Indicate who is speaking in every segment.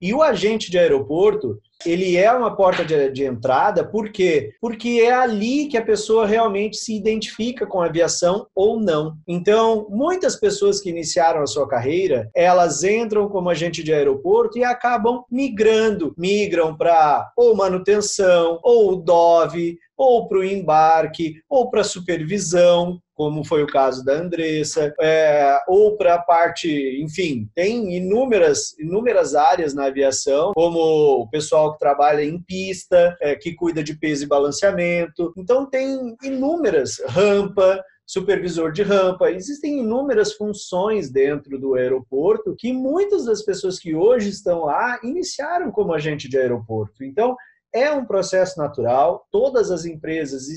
Speaker 1: E o agente de aeroporto, ele é uma porta de, de, entrada, por quê? Porque é ali que a pessoa realmente se identifica com a aviação ou não. Então, muitas pessoas que iniciaram a sua carreira, elas entram como agente de aeroporto e acabam migrando. Migram para ou manutenção, ou DOV, ou para o embarque, ou para supervisão, como foi o caso da Andressa, é, ou para a parte, enfim, tem inúmeras, inúmeras áreas na aviação, como o pessoal que trabalha em pista, é, que cuida de peso e balanceamento. Então tem inúmeras rampa, supervisor de rampa. Existem inúmeras funções dentro do aeroporto que muitas das pessoas que hoje estão lá iniciaram como agente de aeroporto. Então, é um processo natural, todas as empresas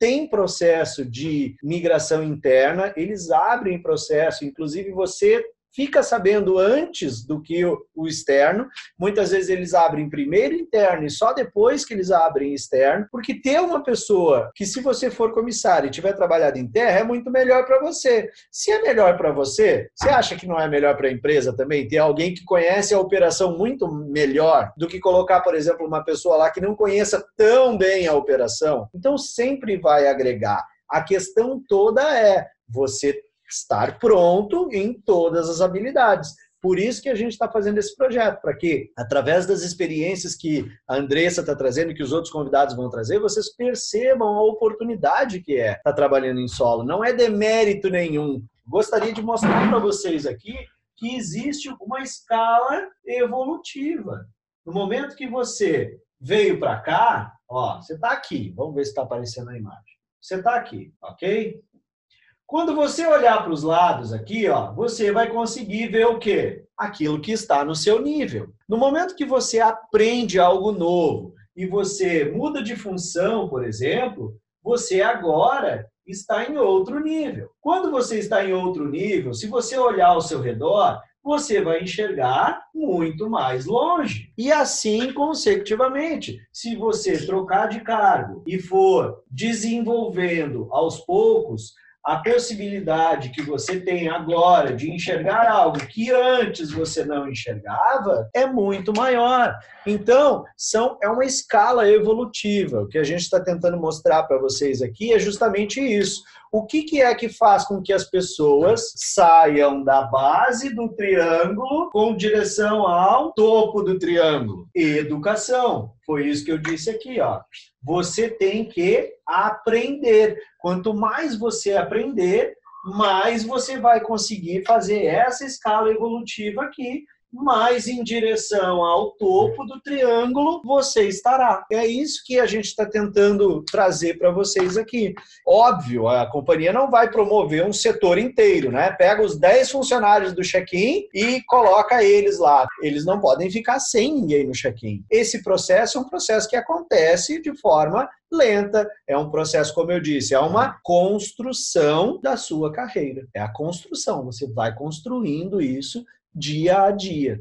Speaker 1: têm processo de migração interna, eles abrem processo, inclusive você fica sabendo antes do que o, externo. Muitas vezes eles abrem primeiro interno e só depois que eles abrem externo, porque ter uma pessoa que, se você for comissário e tiver trabalhado em terra, é muito melhor para você. Se é melhor para você, você acha que não é melhor para a empresa também? Ter alguém que conhece a operação muito melhor do que colocar, por exemplo, uma pessoa lá que não conheça tão bem a operação? Então, sempre vai agregar. A questão toda é você estar pronto em todas as habilidades. Por isso que a gente está fazendo esse projeto, para que, através das experiências que a Andressa está trazendo, que os outros convidados vão trazer, vocês percebam a oportunidade que é estar tá trabalhando em solo. Não é demérito nenhum. Gostaria de mostrar para vocês aqui que existe uma escala evolutiva. No momento que você veio para cá, ó, você está aqui. Vamos ver se está aparecendo a imagem. Você está aqui, ok? Quando você olhar para os lados aqui, ó, você vai conseguir ver o quê? Aquilo que está no seu nível. No momento que você aprende algo novo e você muda de função, por exemplo, você agora está em outro nível. Quando você está em outro nível, se você olhar ao seu redor, você vai enxergar muito mais longe. E assim consecutivamente. Se você trocar de cargo e for desenvolvendo aos poucos a possibilidade que você tem agora de enxergar algo que antes você não enxergava é muito maior. Então, são, é uma escala evolutiva. O que a gente está tentando mostrar para vocês aqui é justamente isso. O que, que é que faz com que as pessoas saiam da base do triângulo com direção ao topo do triângulo? Educação. Foi isso que eu disse aqui, ó. Você tem que aprender. Quanto mais você aprender, mais você vai conseguir fazer essa escala evolutiva aqui mais em direção ao topo do triângulo você estará. É isso que a gente está tentando trazer para vocês aqui. Óbvio, a companhia não vai promover um setor inteiro, né? Pega os 10 funcionários do check-in e coloca eles lá. Eles não podem ficar sem ninguém no check-in. Esse processo é um processo que acontece de forma lenta, é um processo, como eu disse, é uma construção da sua carreira. É a construção, você vai construindo isso dia a dia.